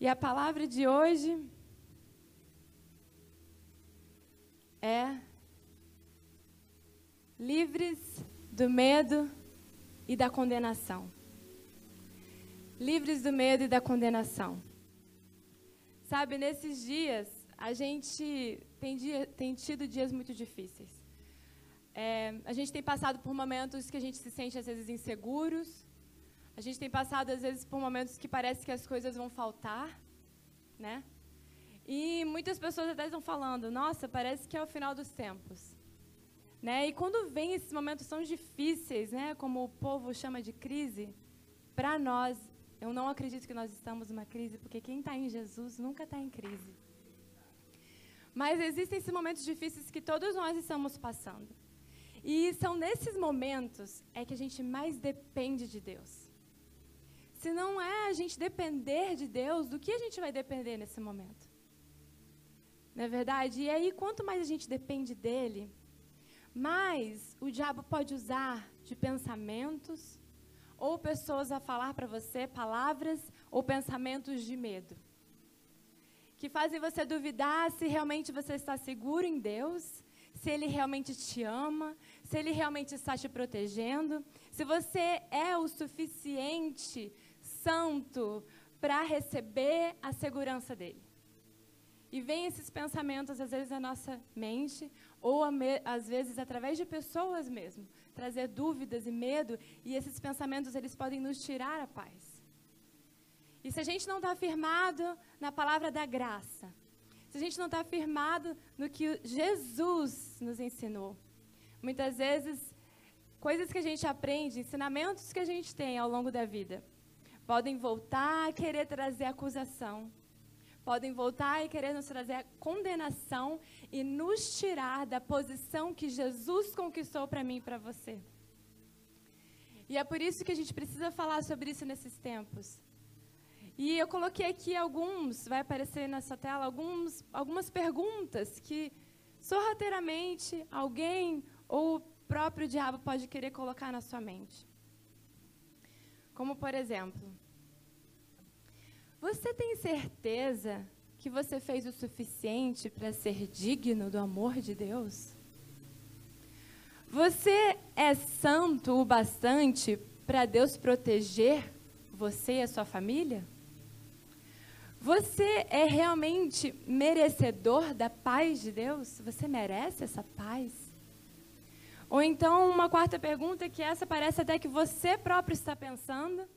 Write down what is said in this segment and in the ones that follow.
E a palavra de hoje é livres do medo e da condenação. Livres do medo e da condenação. Sabe, nesses dias, a gente tem, dia, tem tido dias muito difíceis. É, a gente tem passado por momentos que a gente se sente, às vezes, inseguros. A gente tem passado, às vezes, por momentos que parece que as coisas vão faltar, né? E muitas pessoas até estão falando, nossa, parece que é o final dos tempos. Né? E quando vem esses momentos tão difíceis, né, como o povo chama de crise, para nós, eu não acredito que nós estamos numa crise, porque quem está em Jesus nunca está em crise. Mas existem esses momentos difíceis que todos nós estamos passando. E são nesses momentos é que a gente mais depende de Deus. Se não é a gente depender de Deus, do que a gente vai depender nesse momento? Não é verdade? E aí, quanto mais a gente depende dele, mais o diabo pode usar de pensamentos ou pessoas a falar para você palavras ou pensamentos de medo que fazem você duvidar se realmente você está seguro em Deus, se Ele realmente te ama, se Ele realmente está te protegendo, se você é o suficiente santo para receber a segurança dele. E vem esses pensamentos, às vezes, na nossa mente, ou às vezes através de pessoas mesmo, trazer dúvidas e medo, e esses pensamentos eles podem nos tirar a paz. E se a gente não está firmado na palavra da graça, se a gente não está firmado no que Jesus nos ensinou, muitas vezes coisas que a gente aprende, ensinamentos que a gente tem ao longo da vida, podem voltar a querer trazer acusação, podem voltar e querer nos trazer condenação e nos tirar da posição que Jesus conquistou para mim e para você. E é por isso que a gente precisa falar sobre isso nesses tempos. E eu coloquei aqui alguns, vai aparecer nessa tela, alguns, algumas perguntas que sorrateiramente alguém ou o próprio diabo pode querer colocar na sua mente. Como, por exemplo, você tem certeza que você fez o suficiente para ser digno do amor de Deus? Você é santo o bastante para Deus proteger você e a sua família? Você é realmente merecedor da paz de Deus? Você merece essa paz? Ou então, uma quarta pergunta, que essa parece até que você próprio está pensando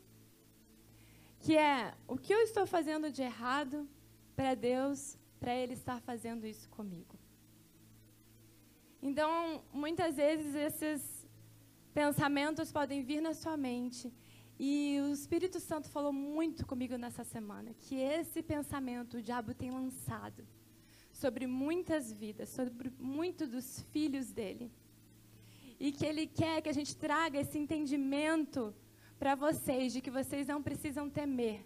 que é o que eu estou fazendo de errado para Deus, para Ele estar fazendo isso comigo. Então, muitas vezes esses pensamentos podem vir na sua mente e o Espírito Santo falou muito comigo nessa semana que esse pensamento o diabo tem lançado sobre muitas vidas, sobre muitos dos filhos dele. E que ele quer que a gente traga esse entendimento para vocês de que vocês não precisam temer,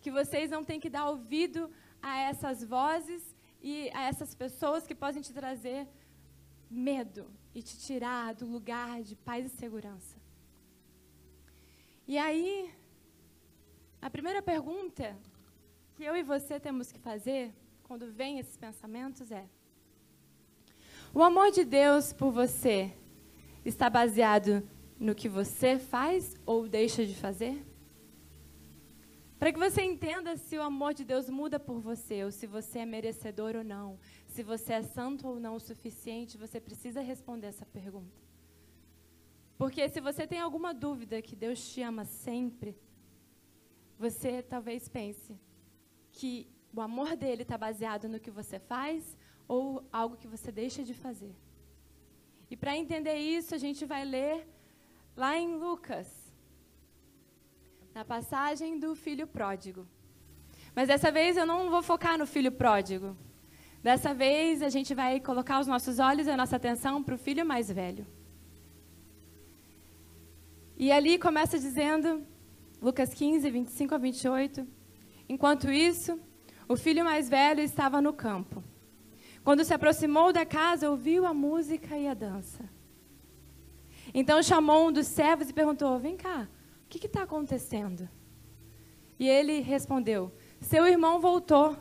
que vocês não têm que dar ouvido a essas vozes e a essas pessoas que podem te trazer medo e te tirar do lugar de paz e segurança. E aí, a primeira pergunta que eu e você temos que fazer quando vem esses pensamentos é: o amor de Deus por você está baseado no que você faz ou deixa de fazer? Para que você entenda se o amor de Deus muda por você, ou se você é merecedor ou não, se você é santo ou não o suficiente, você precisa responder essa pergunta. Porque se você tem alguma dúvida que Deus te ama sempre, você talvez pense que o amor dele está baseado no que você faz ou algo que você deixa de fazer. E para entender isso, a gente vai ler lá em Lucas, na passagem do filho pródigo. Mas dessa vez eu não vou focar no filho pródigo. Dessa vez a gente vai colocar os nossos olhos e a nossa atenção para o filho mais velho. E ali começa dizendo, Lucas 15, 25 a 28. Enquanto isso, o filho mais velho estava no campo. Quando se aproximou da casa, ouviu a música e a dança. Então chamou um dos servos e perguntou: Vem cá, o que está acontecendo? E ele respondeu: Seu irmão voltou.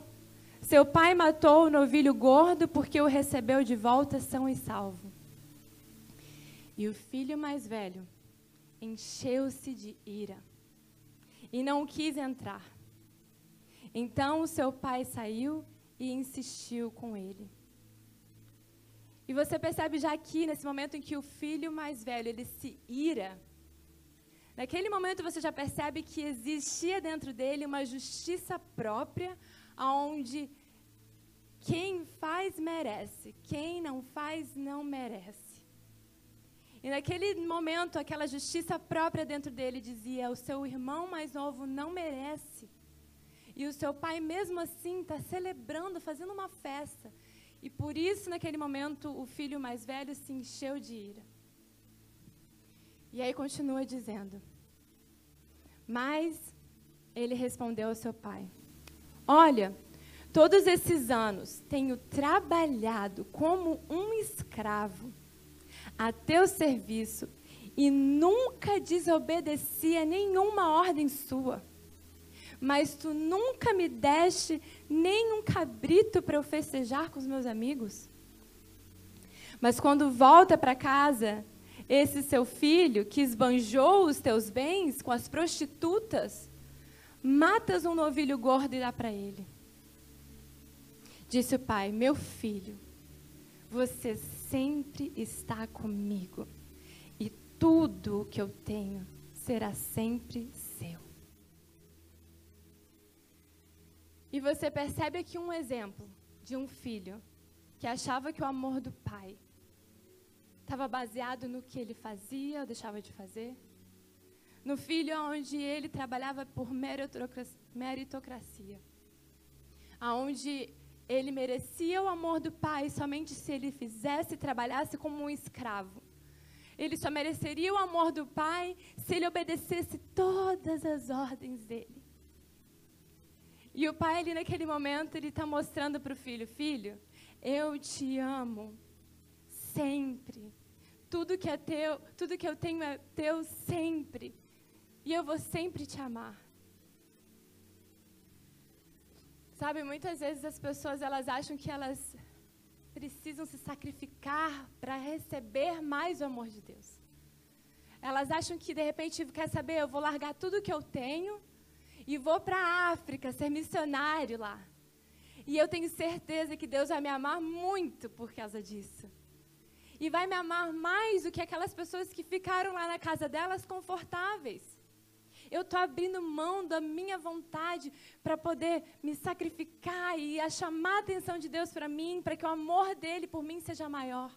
Seu pai matou o novilho gordo porque o recebeu de volta são e salvo. E o filho mais velho encheu-se de ira e não quis entrar. Então o seu pai saiu e insistiu com ele. E você percebe já aqui, nesse momento em que o filho mais velho, ele se ira, naquele momento você já percebe que existia dentro dele uma justiça própria, onde quem faz merece, quem não faz não merece. E naquele momento, aquela justiça própria dentro dele dizia: o seu irmão mais novo não merece. E o seu pai, mesmo assim, está celebrando, fazendo uma festa. E por isso, naquele momento, o filho mais velho se encheu de ira. E aí continua dizendo: Mas ele respondeu ao seu pai: Olha, todos esses anos tenho trabalhado como um escravo a teu serviço e nunca desobedeci a nenhuma ordem sua. Mas tu nunca me deste nem um cabrito para eu festejar com os meus amigos. Mas quando volta para casa, esse seu filho que esbanjou os teus bens com as prostitutas, matas um novilho gordo e dá para ele. Disse o pai: Meu filho, você sempre está comigo, e tudo o que eu tenho será sempre E você percebe aqui um exemplo de um filho que achava que o amor do pai estava baseado no que ele fazia ou deixava de fazer. No filho onde ele trabalhava por meritocracia. Aonde ele merecia o amor do pai somente se ele fizesse e trabalhasse como um escravo. Ele só mereceria o amor do pai se ele obedecesse todas as ordens dele. E o pai, ali naquele momento, ele está mostrando para o filho: Filho, eu te amo sempre. Tudo que é teu, tudo que eu tenho é teu sempre. E eu vou sempre te amar. Sabe, muitas vezes as pessoas elas acham que elas precisam se sacrificar para receber mais o amor de Deus. Elas acham que de repente, quer saber, eu vou largar tudo que eu tenho e vou para a África ser missionário lá. E eu tenho certeza que Deus vai me amar muito por causa disso. E vai me amar mais do que aquelas pessoas que ficaram lá na casa delas confortáveis. Eu estou abrindo mão da minha vontade para poder me sacrificar e a chamar a atenção de Deus para mim, para que o amor dele por mim seja maior.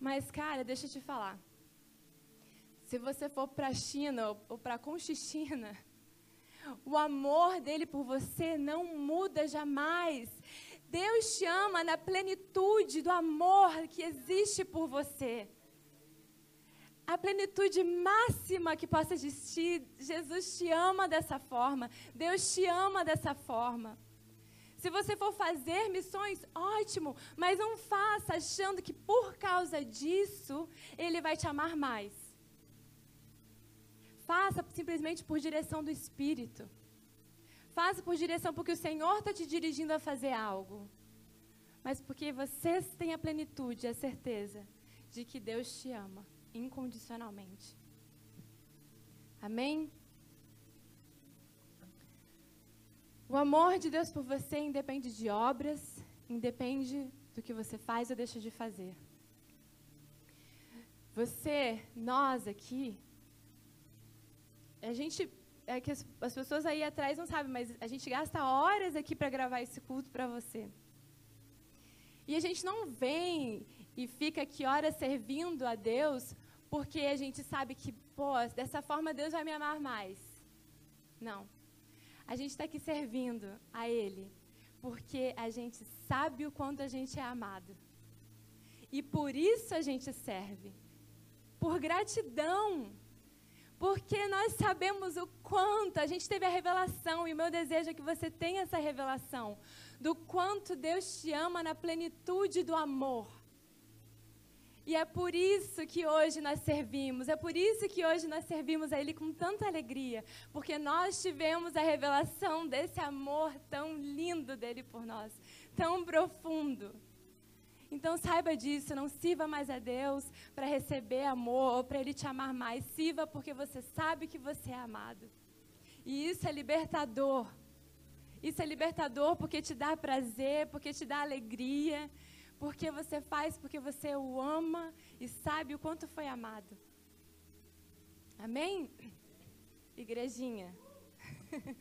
Mas, cara, deixa eu te falar. Se você for para a China ou para Conchichina, o amor dele por você não muda jamais. Deus te ama na plenitude do amor que existe por você a plenitude máxima que possa existir. Jesus te ama dessa forma. Deus te ama dessa forma. Se você for fazer missões, ótimo, mas não faça achando que por causa disso ele vai te amar mais. Faça simplesmente por direção do Espírito. Faça por direção porque o Senhor está te dirigindo a fazer algo. Mas porque você tem a plenitude, a certeza de que Deus te ama incondicionalmente. Amém? O amor de Deus por você independe de obras, independe do que você faz ou deixa de fazer. Você, nós aqui, a gente, é que as, as pessoas aí atrás não sabem, mas a gente gasta horas aqui para gravar esse culto para você. E a gente não vem e fica aqui horas servindo a Deus porque a gente sabe que, pô, dessa forma Deus vai me amar mais. Não. A gente está aqui servindo a Ele porque a gente sabe o quanto a gente é amado. E por isso a gente serve. Por gratidão. Porque nós sabemos o quanto a gente teve a revelação, e o meu desejo é que você tenha essa revelação do quanto Deus te ama na plenitude do amor. E é por isso que hoje nós servimos, é por isso que hoje nós servimos a Ele com tanta alegria, porque nós tivemos a revelação desse amor tão lindo dele por nós, tão profundo. Então saiba disso, não sirva mais a Deus para receber amor ou para Ele te amar mais. Sirva porque você sabe que você é amado. E isso é libertador. Isso é libertador porque te dá prazer, porque te dá alegria, porque você faz porque você o ama e sabe o quanto foi amado. Amém? Igrejinha.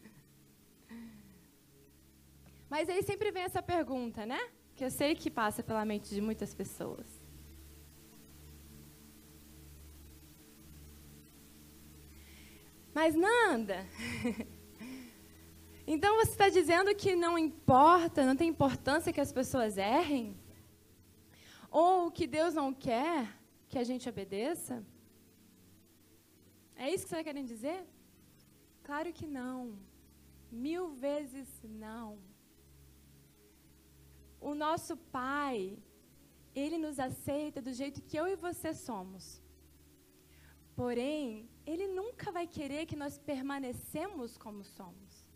Mas aí sempre vem essa pergunta, né? Que eu sei que passa pela mente de muitas pessoas. Mas Nanda, então você está dizendo que não importa, não tem importância que as pessoas errem? Ou que Deus não quer que a gente obedeça? É isso que você está querendo dizer? Claro que não. Mil vezes não o nosso Pai, Ele nos aceita do jeito que eu e você somos. Porém, Ele nunca vai querer que nós permanecemos como somos.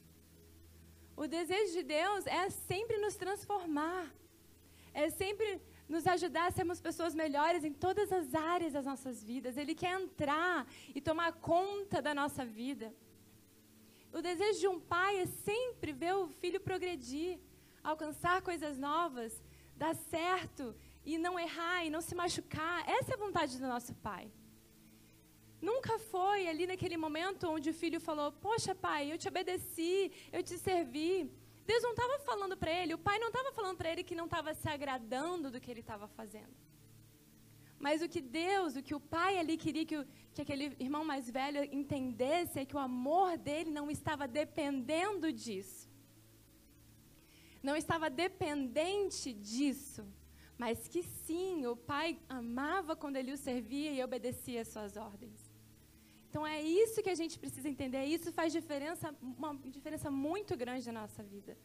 O desejo de Deus é sempre nos transformar, é sempre nos ajudar a sermos pessoas melhores em todas as áreas das nossas vidas. Ele quer entrar e tomar conta da nossa vida. O desejo de um pai é sempre ver o filho progredir alcançar coisas novas, dar certo e não errar e não se machucar. Essa é a vontade do nosso Pai. Nunca foi ali naquele momento onde o filho falou: Poxa, pai, eu te obedeci, eu te servi. Deus não estava falando para ele, o pai não estava falando para ele que não estava se agradando do que ele estava fazendo. Mas o que Deus, o que o pai ali queria que, o, que aquele irmão mais velho entendesse é que o amor dele não estava dependendo disso não estava dependente disso, mas que sim, o pai amava quando ele o servia e obedecia às suas ordens. Então é isso que a gente precisa entender, isso faz diferença, uma diferença muito grande na nossa vida.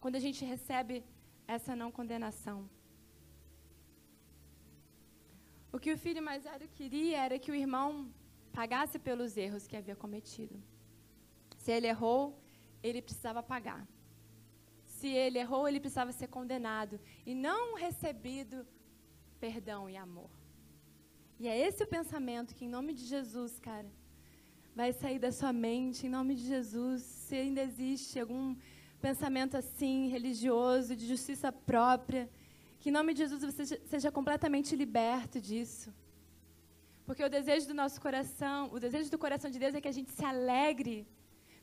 Quando a gente recebe essa não condenação. O que o filho mais velho queria era que o irmão pagasse pelos erros que havia cometido. Se ele errou, ele precisava pagar se ele errou, ele precisava ser condenado e não recebido perdão e amor. E é esse o pensamento que, em nome de Jesus, cara, vai sair da sua mente, em nome de Jesus. Se ainda existe algum pensamento assim, religioso, de justiça própria, que em nome de Jesus você seja completamente liberto disso. Porque o desejo do nosso coração, o desejo do coração de Deus é que a gente se alegre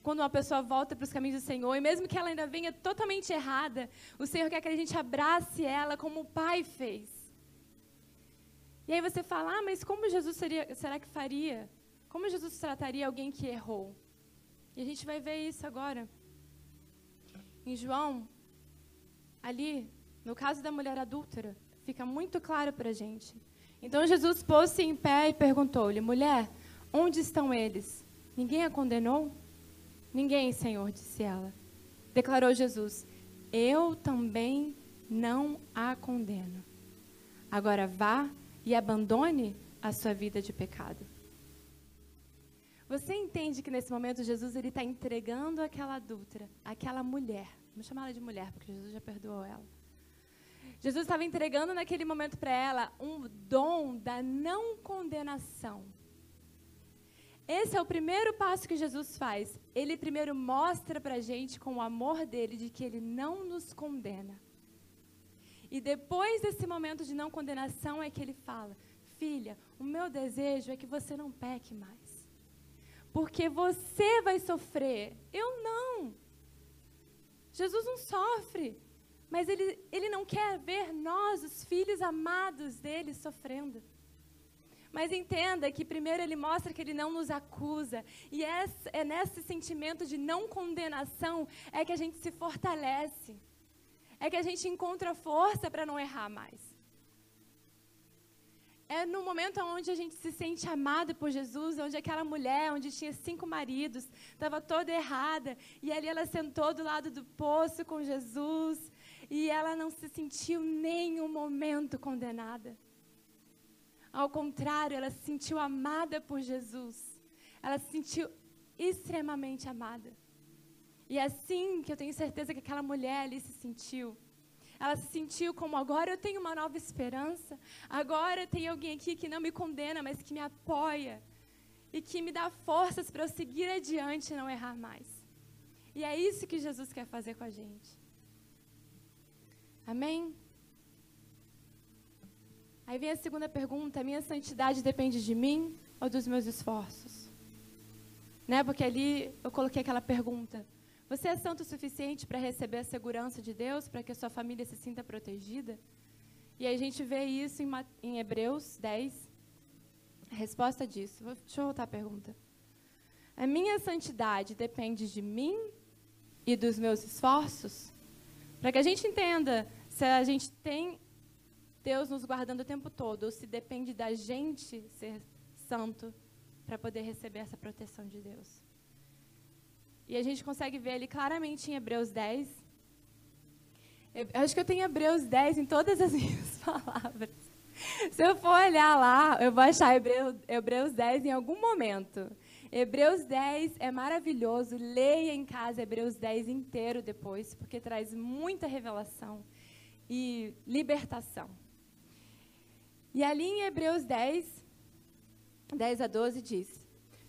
quando uma pessoa volta para os caminhos do Senhor, e mesmo que ela ainda venha totalmente errada, o Senhor quer que a gente abrace ela como o Pai fez. E aí você fala, ah, mas como Jesus seria, será que faria? Como Jesus trataria alguém que errou? E a gente vai ver isso agora. Em João, ali, no caso da mulher adúltera, fica muito claro para a gente. Então Jesus pôs-se em pé e perguntou-lhe: Mulher, onde estão eles? Ninguém a condenou? Ninguém, Senhor, disse ela. Declarou Jesus: Eu também não a condeno. Agora vá e abandone a sua vida de pecado. Você entende que nesse momento Jesus ele está entregando aquela adúltera, aquela mulher, vamos chamá-la de mulher porque Jesus já perdoou ela. Jesus estava entregando naquele momento para ela um dom da não condenação. Esse é o primeiro passo que Jesus faz. Ele primeiro mostra para a gente, com o amor dele, de que ele não nos condena. E depois desse momento de não condenação é que ele fala: Filha, o meu desejo é que você não peque mais. Porque você vai sofrer. Eu não. Jesus não sofre. Mas ele, ele não quer ver nós, os filhos amados dele, sofrendo. Mas entenda que primeiro ele mostra que ele não nos acusa. E é nesse sentimento de não condenação é que a gente se fortalece. É que a gente encontra força para não errar mais. É no momento onde a gente se sente amado por Jesus, onde aquela mulher, onde tinha cinco maridos, estava toda errada, e ali ela sentou do lado do poço com Jesus, e ela não se sentiu nem um momento condenada. Ao contrário, ela se sentiu amada por Jesus. Ela se sentiu extremamente amada. E é assim que eu tenho certeza que aquela mulher ali se sentiu. Ela se sentiu como agora eu tenho uma nova esperança. Agora tem alguém aqui que não me condena, mas que me apoia e que me dá forças para eu seguir adiante e não errar mais. E é isso que Jesus quer fazer com a gente. Amém? Aí vem a segunda pergunta: minha santidade depende de mim ou dos meus esforços? Né? Porque ali eu coloquei aquela pergunta: você é santo o suficiente para receber a segurança de Deus, para que a sua família se sinta protegida? E a gente vê isso em, em Hebreus 10. A resposta disso. Deixa eu voltar a pergunta. A minha santidade depende de mim e dos meus esforços? Para que a gente entenda se a gente tem Deus nos guardando o tempo todo, ou se depende da gente ser santo para poder receber essa proteção de Deus. E a gente consegue ver ali claramente em Hebreus 10. Eu acho que eu tenho Hebreus 10 em todas as minhas palavras. Se eu for olhar lá, eu vou achar Hebreus, Hebreus 10 em algum momento. Hebreus 10 é maravilhoso. Leia em casa Hebreus 10 inteiro depois, porque traz muita revelação e libertação. E ali em Hebreus 10, 10 a 12 diz: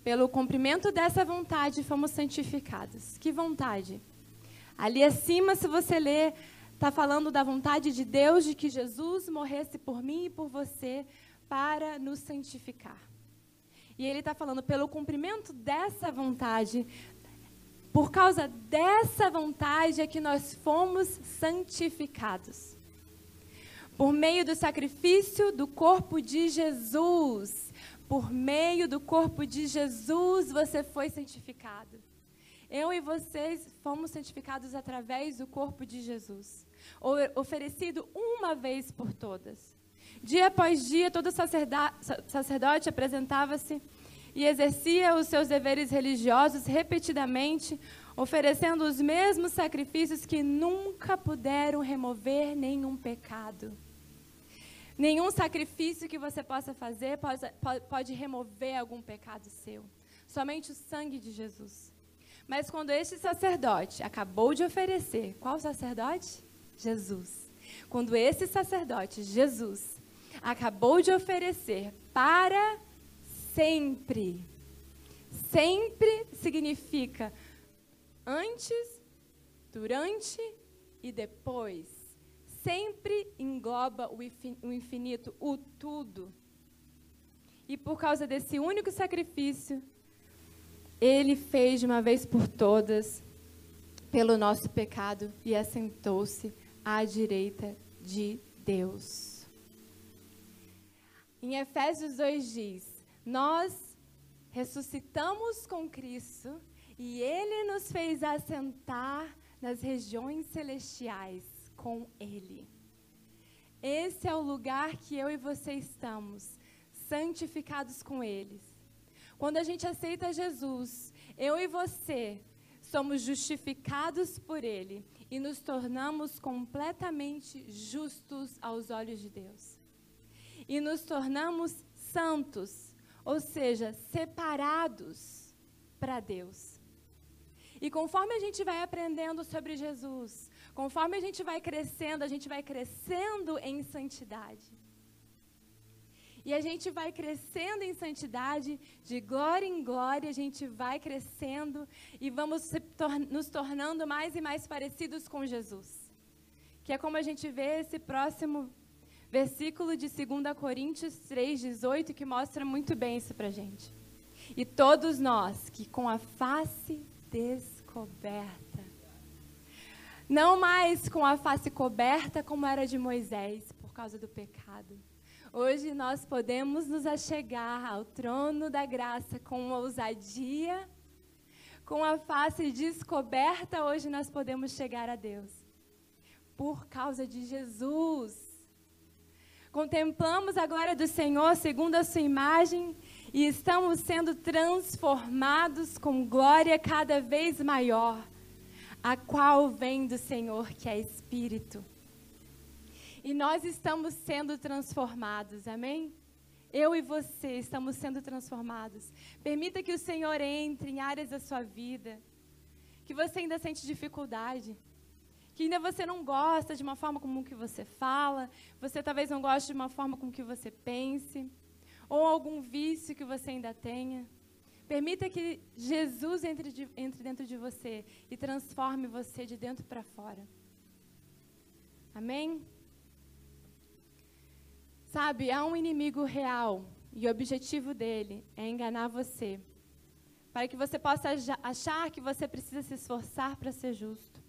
Pelo cumprimento dessa vontade fomos santificados. Que vontade? Ali acima, se você ler, está falando da vontade de Deus de que Jesus morresse por mim e por você para nos santificar. E ele está falando, pelo cumprimento dessa vontade, por causa dessa vontade é que nós fomos santificados por meio do sacrifício do corpo de Jesus. Por meio do corpo de Jesus você foi santificado. Eu e vocês fomos santificados através do corpo de Jesus, oferecido uma vez por todas. Dia após dia, todo sacerdote apresentava-se e exercia os seus deveres religiosos repetidamente, oferecendo os mesmos sacrifícios que nunca puderam remover nenhum pecado. Nenhum sacrifício que você possa fazer pode, pode, remover algum pecado seu. Somente o sangue de Jesus. Mas quando este sacerdote acabou de oferecer, qual sacerdote? Jesus. Quando esse sacerdote, Jesus, acabou de oferecer para sempre. Sempre significa antes, durante e depois sempre engloba o infinito, o tudo. E por causa desse único sacrifício, ele fez de uma vez por todas pelo nosso pecado e assentou-se à direita de Deus. Em Efésios 2 diz: Nós ressuscitamos com Cristo e ele nos fez assentar nas regiões celestiais com Ele. Esse é o lugar que eu e você estamos, santificados com eles. Quando a gente aceita Jesus, eu e você somos justificados por Ele e nos tornamos completamente justos aos olhos de Deus. E nos tornamos santos, ou seja, separados para Deus. E conforme a gente vai aprendendo sobre Jesus, Conforme a gente vai crescendo, a gente vai crescendo em santidade. E a gente vai crescendo em santidade, de glória em glória, a gente vai crescendo e vamos tor nos tornando mais e mais parecidos com Jesus. Que é como a gente vê esse próximo versículo de 2 Coríntios 3,18, que mostra muito bem isso para a gente. E todos nós que com a face descoberta, não mais com a face coberta como era de Moisés, por causa do pecado. Hoje nós podemos nos achegar ao trono da graça com ousadia, com a face descoberta, hoje nós podemos chegar a Deus. Por causa de Jesus. Contemplamos a glória do Senhor segundo a sua imagem e estamos sendo transformados com glória cada vez maior a qual vem do Senhor, que é Espírito. E nós estamos sendo transformados, amém? eu e você estamos sendo transformados. Permita que o Senhor entre em áreas da sua vida que você ainda sente dificuldade, que ainda você não gosta de uma forma como que você fala, você talvez não goste de uma forma como que você pense, ou algum vício que você ainda tenha. Permita que Jesus entre, de, entre dentro de você e transforme você de dentro para fora. Amém? Sabe, há um inimigo real e o objetivo dele é enganar você, para que você possa achar que você precisa se esforçar para ser justo.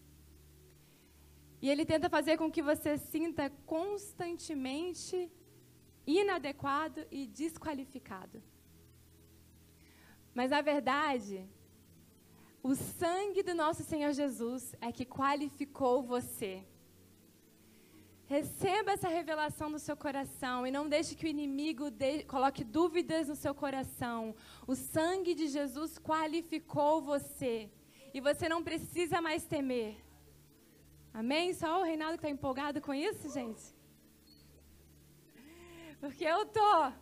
E ele tenta fazer com que você sinta constantemente inadequado e desqualificado. Mas a verdade, o sangue do nosso Senhor Jesus é que qualificou você. Receba essa revelação no seu coração e não deixe que o inimigo de, coloque dúvidas no seu coração. O sangue de Jesus qualificou você e você não precisa mais temer. Amém? Só o Reinaldo que está empolgado com isso, gente? Porque eu tô.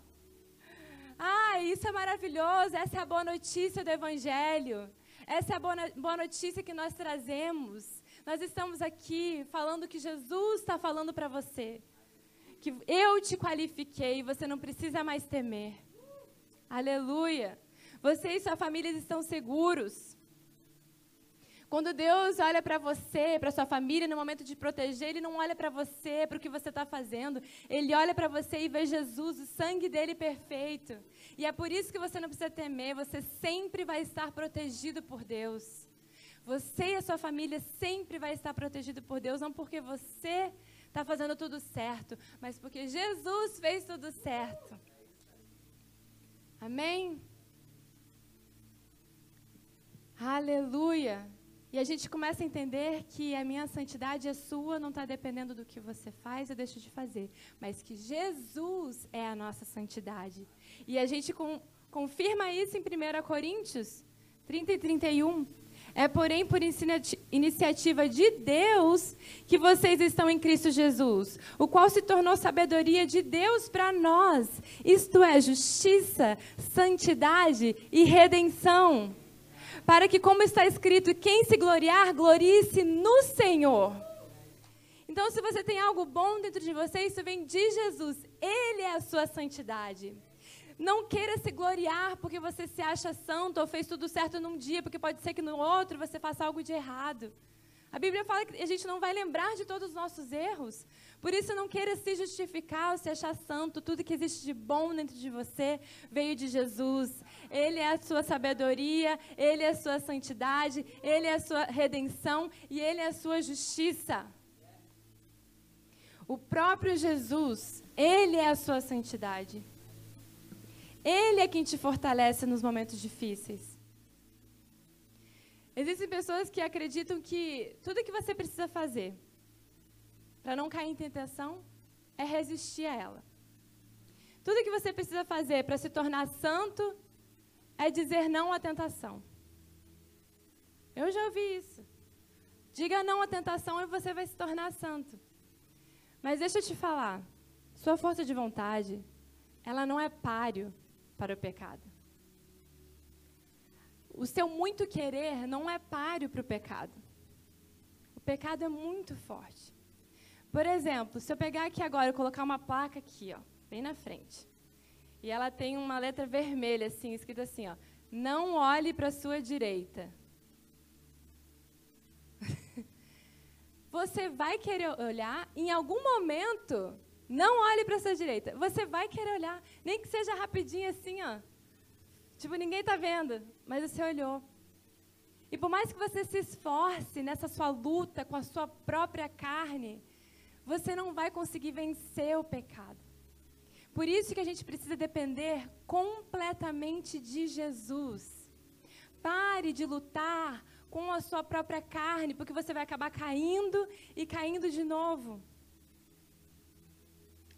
Ah, isso é maravilhoso. Essa é a boa notícia do Evangelho. Essa é a boa, notícia que nós trazemos. Nós estamos aqui falando que Jesus está falando para você. Que eu te qualifiquei, você não precisa mais temer. Aleluia. Você e sua família estão seguros. Quando Deus olha para você, para sua família, no momento de proteger, Ele não olha para você, para o que você está fazendo. Ele olha para você e vê Jesus, o sangue dele perfeito. E é por isso que você não precisa temer, você sempre vai estar protegido por Deus. Você e a sua família sempre vai estar protegido por Deus, não porque você está fazendo tudo certo, mas porque Jesus fez tudo certo. Amém? Aleluia. E a gente começa a entender que a minha santidade é sua, não está dependendo do que você faz ou deixa de fazer, mas que Jesus é a nossa santidade. E a gente com, confirma isso em 1 Coríntios 30 e 31. É, porém, por iniciativa de Deus que vocês estão em Cristo Jesus, o qual se tornou sabedoria de Deus para nós, isto é, justiça, santidade e redenção. Para que, como está escrito, quem se gloriar, glorie-se no Senhor. Então, se você tem algo bom dentro de você, isso vem de Jesus. Ele é a sua santidade. Não queira se gloriar porque você se acha santo ou fez tudo certo num dia, porque pode ser que no outro você faça algo de errado. A Bíblia fala que a gente não vai lembrar de todos os nossos erros. Por isso, não queira se justificar ou se achar santo. Tudo que existe de bom dentro de você veio de Jesus. Ele é a sua sabedoria, Ele é a sua santidade, Ele é a sua redenção e Ele é a sua justiça. O próprio Jesus, Ele é a sua santidade. Ele é quem te fortalece nos momentos difíceis. Existem pessoas que acreditam que tudo que você precisa fazer para não cair em tentação é resistir a ela. Tudo que você precisa fazer para se tornar santo é dizer não à tentação. Eu já ouvi isso. Diga não à tentação e você vai se tornar santo. Mas deixa eu te falar, sua força de vontade, ela não é páreo para o pecado. O seu muito querer não é páreo para o pecado. O pecado é muito forte. Por exemplo, se eu pegar aqui agora e colocar uma placa aqui, ó, bem na frente, e ela tem uma letra vermelha assim, escrita assim, ó, não olhe para a sua direita. Você vai querer olhar em algum momento não olhe para a sua direita. Você vai querer olhar, nem que seja rapidinho assim, ó. Tipo, ninguém está vendo, mas você olhou. E por mais que você se esforce nessa sua luta com a sua própria carne, você não vai conseguir vencer o pecado. Por isso que a gente precisa depender completamente de Jesus. Pare de lutar com a sua própria carne, porque você vai acabar caindo e caindo de novo.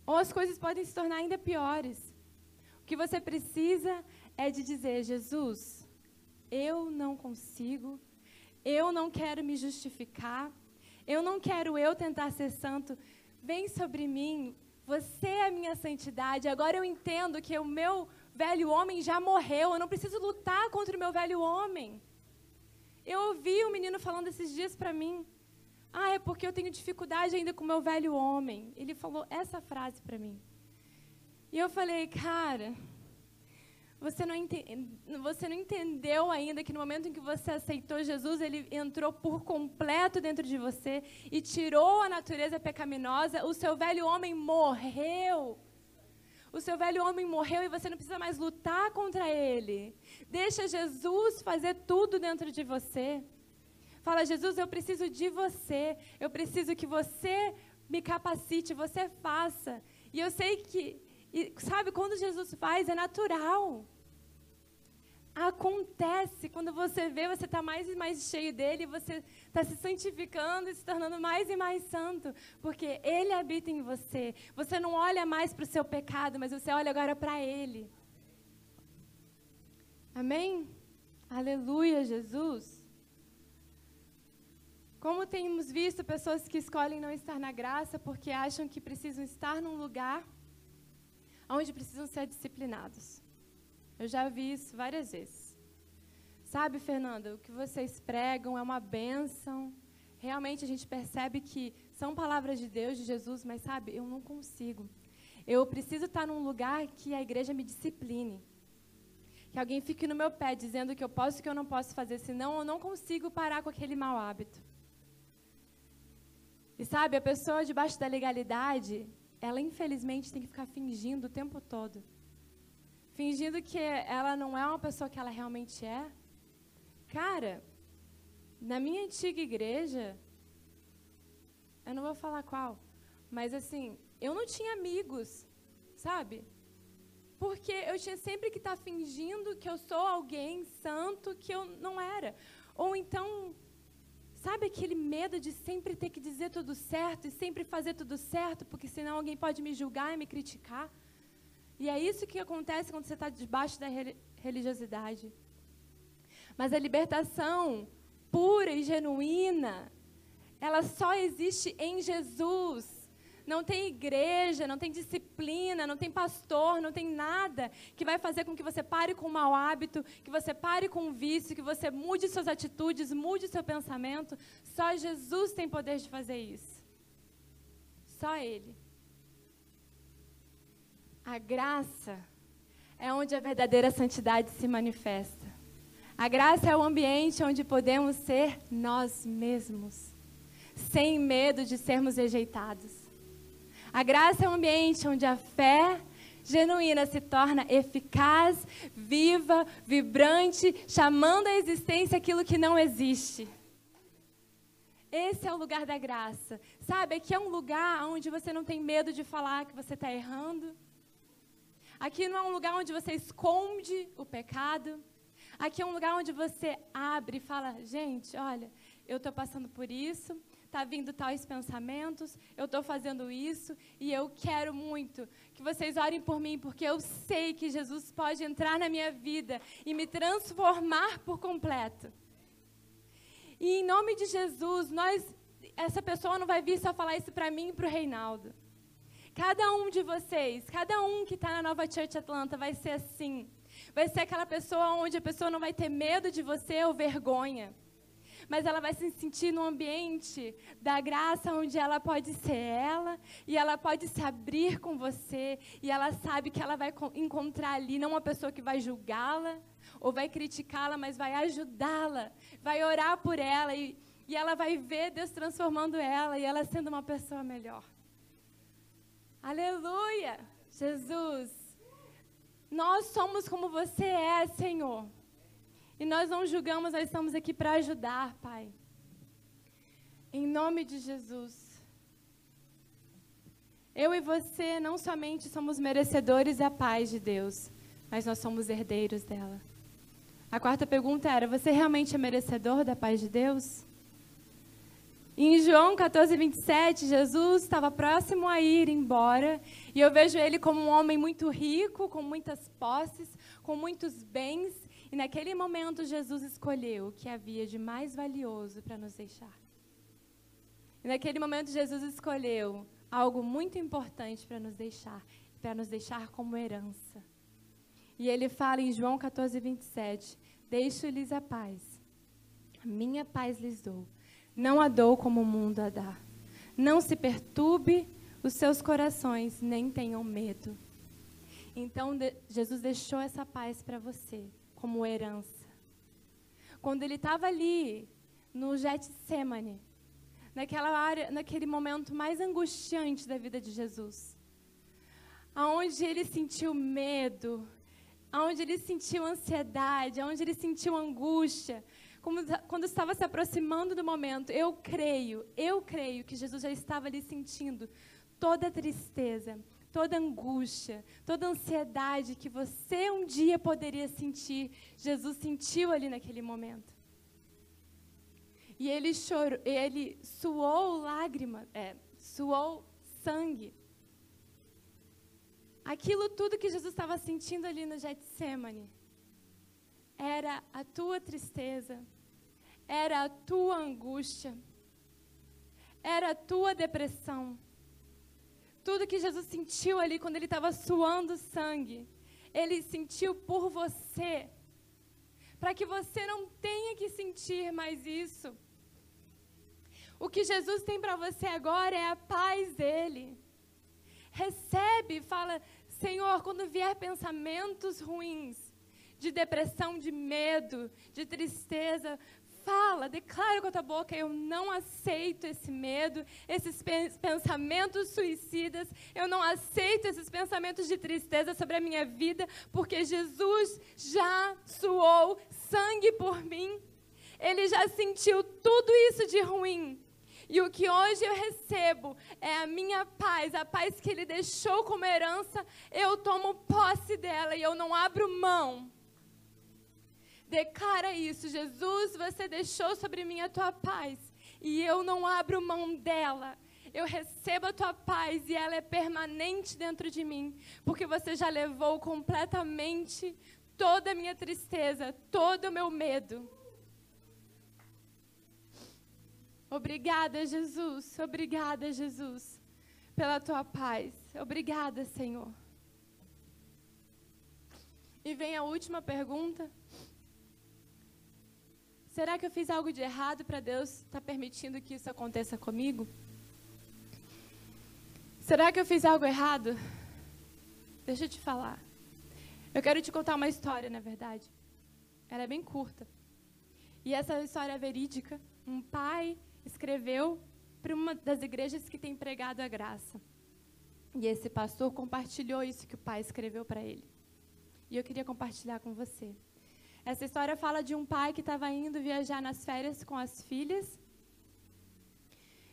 Ou as coisas podem se tornar ainda piores. O que você precisa é de dizer: Jesus, eu não consigo, eu não quero me justificar, eu não quero eu tentar ser santo. Vem sobre mim, Você é a minha santidade. Agora eu entendo que o meu velho homem já morreu. Eu não preciso lutar contra o meu velho homem. Eu ouvi um menino falando esses dias para mim. Ah, é porque eu tenho dificuldade ainda com o meu velho homem. Ele falou essa frase para mim. E eu falei, cara, você não, você não entendeu ainda que no momento em que você aceitou Jesus, ele entrou por completo dentro de você e tirou a natureza pecaminosa. O seu velho homem morreu. O seu velho homem morreu e você não precisa mais lutar contra ele. Deixa Jesus fazer tudo dentro de você. Fala, Jesus, eu preciso de você. Eu preciso que você me capacite, você faça. E eu sei que, e, sabe, quando Jesus faz, é natural. Acontece. Quando você vê, você está mais e mais cheio dele, você está se santificando e se tornando mais e mais santo, porque ele habita em você. Você não olha mais para o seu pecado, mas você olha agora para ele. Amém? Aleluia, Jesus. Como temos visto pessoas que escolhem não estar na graça porque acham que precisam estar num lugar onde precisam ser disciplinados. Eu já vi isso várias vezes. Sabe, Fernanda, o que vocês pregam é uma bênção. Realmente a gente percebe que são palavras de Deus, de Jesus, mas sabe, eu não consigo. Eu preciso estar num lugar que a igreja me discipline. Que alguém fique no meu pé dizendo que eu posso e que eu não posso fazer, senão eu não consigo parar com aquele mau hábito. E sabe, a pessoa debaixo da legalidade, ela infelizmente tem que ficar fingindo o tempo todo. Fingindo que ela não é uma pessoa que ela realmente é. Cara, na minha antiga igreja, eu não vou falar qual, mas assim, eu não tinha amigos, sabe? Porque eu tinha sempre que estar tá fingindo que eu sou alguém santo que eu não era. Ou então, Sabe aquele medo de sempre ter que dizer tudo certo e sempre fazer tudo certo, porque senão alguém pode me julgar e me criticar? E é isso que acontece quando você está debaixo da religiosidade. Mas a libertação pura e genuína, ela só existe em Jesus não tem igreja, não tem disciplina, não tem pastor, não tem nada que vai fazer com que você pare com um mau hábito, que você pare com um vício, que você mude suas atitudes, mude seu pensamento. Só Jesus tem poder de fazer isso. Só Ele. A graça é onde a verdadeira santidade se manifesta. A graça é o ambiente onde podemos ser nós mesmos, sem medo de sermos rejeitados. A graça é um ambiente onde a fé genuína se torna eficaz, viva, vibrante, chamando à existência aquilo que não existe. Esse é o lugar da graça. Sabe, aqui é um lugar onde você não tem medo de falar que você está errando. Aqui não é um lugar onde você esconde o pecado. Aqui é um lugar onde você abre e fala: gente, olha, eu estou passando por isso, está vindo tais pensamentos, eu estou fazendo isso e eu quero muito que vocês orem por mim, porque eu sei que Jesus pode entrar na minha vida e me transformar por completo. E em nome de Jesus, nós, essa pessoa não vai vir só falar isso para mim e para o Reinaldo. Cada um de vocês, cada um que está na Nova Church Atlanta vai ser assim. Vai ser aquela pessoa onde a pessoa não vai ter medo de você ou vergonha mas ela vai se sentir num ambiente da graça onde ela pode ser ela e ela pode se abrir com você e ela sabe que ela vai encontrar ali não uma pessoa que vai julgá-la ou vai criticá-la, mas vai ajudá-la, vai orar por ela e, e ela vai ver Deus transformando ela e ela sendo uma pessoa melhor. Aleluia! Jesus, nós somos como você é, Senhor. E nós não julgamos, nós estamos aqui para ajudar, Pai. Em nome de Jesus. Eu e você não somente somos merecedores da paz de Deus, mas nós somos herdeiros dela. A quarta pergunta era: você realmente é merecedor da paz de Deus? Em João 14, 27, Jesus estava próximo a ir embora, e eu vejo ele como um homem muito rico, com muitas posses, com muitos bens, e naquele momento, Jesus escolheu o que havia de mais valioso para nos deixar. E naquele momento, Jesus escolheu algo muito importante para nos deixar, para nos deixar como herança. E ele fala em João 14, 27, Deixo-lhes a paz, a minha paz lhes dou, não a dou como o mundo a dá. Não se perturbe os seus corações, nem tenham medo. Então, de, Jesus deixou essa paz para você, como herança. Quando ele estava ali, no Getsemane, naquela área, naquele momento mais angustiante da vida de Jesus, aonde ele sentiu medo, aonde ele sentiu ansiedade, aonde ele sentiu angústia, como, quando estava se aproximando do momento, eu creio, eu creio que Jesus já estava ali sentindo toda a tristeza, toda angústia, toda ansiedade que você um dia poderia sentir, Jesus sentiu ali naquele momento. E ele chorou, ele suou lágrima, é, suou sangue. Aquilo tudo que Jesus estava sentindo ali no Getsemane era a tua tristeza, era a tua angústia, era a tua depressão. Tudo que Jesus sentiu ali quando ele estava suando sangue, ele sentiu por você, para que você não tenha que sentir mais isso. O que Jesus tem para você agora é a paz dele. Recebe, fala, Senhor, quando vier pensamentos ruins, de depressão, de medo, de tristeza, fala, declara com a tua boca: eu não aceito esse medo, esses pensamentos suicidas, eu não aceito esses pensamentos de tristeza sobre a minha vida, porque Jesus já suou sangue por mim, ele já sentiu tudo isso de ruim. E o que hoje eu recebo é a minha paz, a paz que Ele deixou como herança. Eu tomo posse dela e eu não abro mão. Declara isso, Jesus, você deixou sobre mim a tua paz e eu não abro mão dela. Eu recebo a tua paz e ela é permanente dentro de mim, porque você já levou completamente toda a minha tristeza, todo o meu medo. Obrigada, Jesus. Obrigada, Jesus, pela tua paz. Obrigada, Senhor. E vem a última pergunta. Será que eu fiz algo de errado para Deus estar tá permitindo que isso aconteça comigo? Será que eu fiz algo errado? Deixa eu te falar. Eu quero te contar uma história, na verdade. Ela é bem curta. E essa história é verídica. Um pai escreveu para uma das igrejas que tem pregado a graça. E esse pastor compartilhou isso que o pai escreveu para ele. E eu queria compartilhar com você. Essa história fala de um pai que estava indo viajar nas férias com as filhas.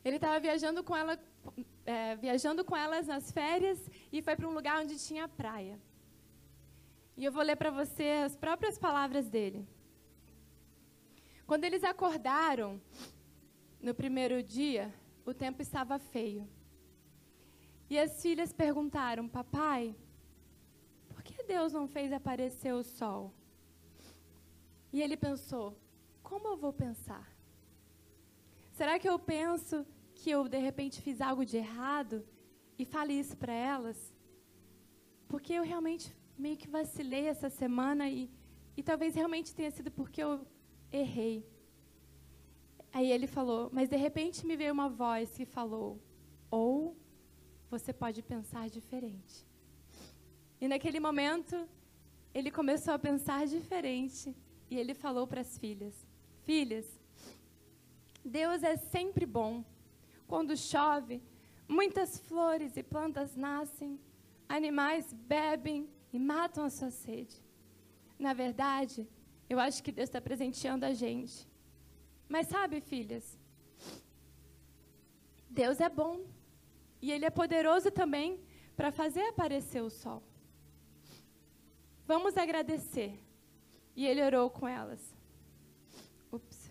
Ele estava viajando com ela, é, viajando com elas nas férias e foi para um lugar onde tinha praia. E eu vou ler para você as próprias palavras dele. Quando eles acordaram no primeiro dia, o tempo estava feio. E as filhas perguntaram: Papai, por que Deus não fez aparecer o sol? E ele pensou: como eu vou pensar? Será que eu penso que eu de repente fiz algo de errado e fale isso para elas? Porque eu realmente meio que vacilei essa semana e, e talvez realmente tenha sido porque eu errei. Aí ele falou, mas de repente me veio uma voz que falou: ou você pode pensar diferente. E naquele momento, ele começou a pensar diferente e ele falou para as filhas: Filhas, Deus é sempre bom. Quando chove, muitas flores e plantas nascem, animais bebem e matam a sua sede. Na verdade, eu acho que Deus está presenteando a gente. Mas sabe, filhas, Deus é bom e Ele é poderoso também para fazer aparecer o sol. Vamos agradecer e ele orou com elas. Ups.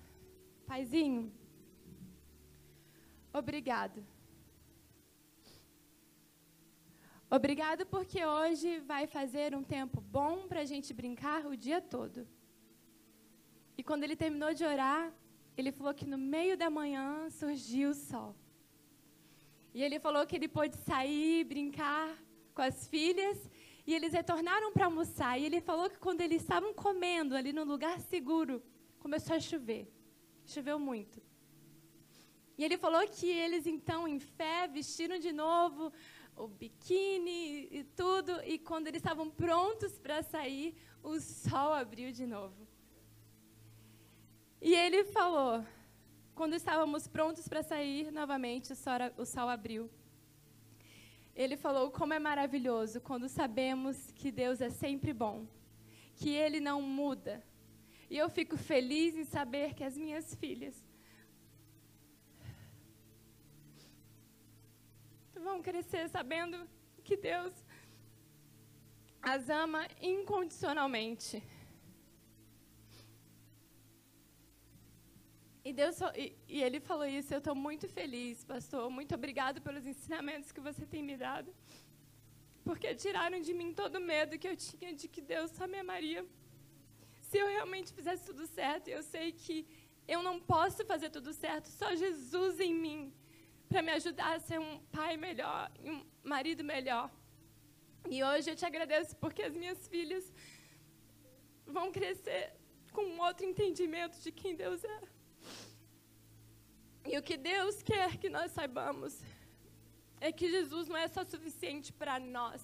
Paizinho, obrigado. Obrigado porque hoje vai fazer um tempo bom para a gente brincar o dia todo. E quando ele terminou de orar, ele falou que no meio da manhã surgiu o sol. E ele falou que ele pôde sair, brincar com as filhas, e eles retornaram para almoçar. E ele falou que quando eles estavam comendo ali no lugar seguro, começou a chover. Choveu muito. E ele falou que eles então, em fé, vestiram de novo o biquíni e tudo, e quando eles estavam prontos para sair, o sol abriu de novo. E ele falou: quando estávamos prontos para sair novamente, o sol, abriu. Ele falou como é maravilhoso quando sabemos que Deus é sempre bom, que Ele não muda. E eu fico feliz em saber que as minhas filhas vão crescer sabendo que Deus as ama incondicionalmente. E, Deus, e, e ele falou isso, eu estou muito feliz, pastor. Muito obrigado pelos ensinamentos que você tem me dado. Porque tiraram de mim todo o medo que eu tinha de que Deus só me amaria. Se eu realmente fizesse tudo certo, eu sei que eu não posso fazer tudo certo, só Jesus em mim, para me ajudar a ser um pai melhor, um marido melhor. E hoje eu te agradeço porque as minhas filhas vão crescer com um outro entendimento de quem Deus é. E o que Deus quer que nós saibamos é que Jesus não é só suficiente para nós.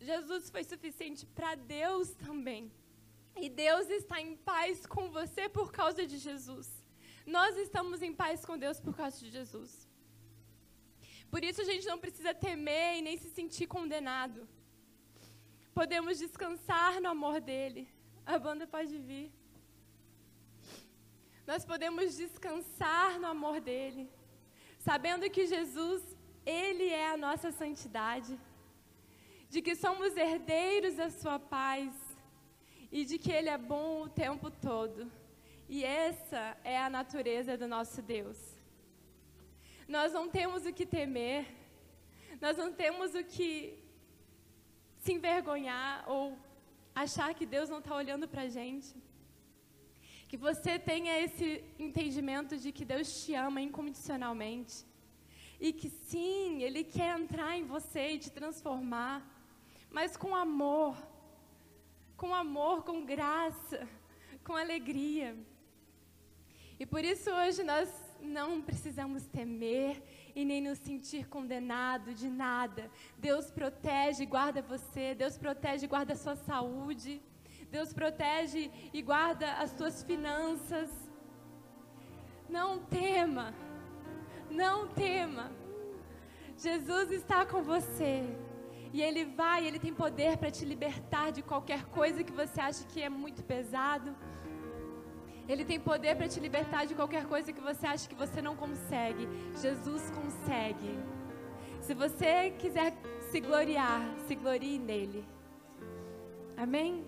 Jesus foi suficiente para Deus também. E Deus está em paz com você por causa de Jesus. Nós estamos em paz com Deus por causa de Jesus. Por isso a gente não precisa temer e nem se sentir condenado. Podemos descansar no amor dele. A banda pode vir nós podemos descansar no amor dele, sabendo que Jesus, ele é a nossa santidade, de que somos herdeiros da sua paz e de que ele é bom o tempo todo. E essa é a natureza do nosso Deus. Nós não temos o que temer, nós não temos o que se envergonhar ou achar que Deus não está olhando para a gente. Que você tenha esse entendimento de que Deus te ama incondicionalmente. E que sim, Ele quer entrar em você e te transformar, mas com amor, com amor, com graça, com alegria. E por isso hoje nós não precisamos temer e nem nos sentir condenado de nada. Deus protege e guarda você, Deus protege e guarda a sua saúde. Deus protege e guarda as tuas finanças. Não tema, não tema. Jesus está com você. E Ele vai, Ele tem poder para te libertar de qualquer coisa que você acha que é muito pesado. Ele tem poder para te libertar de qualquer coisa que você acha que você não consegue. Jesus consegue. Se você quiser se gloriar, se glorie nele. Amém?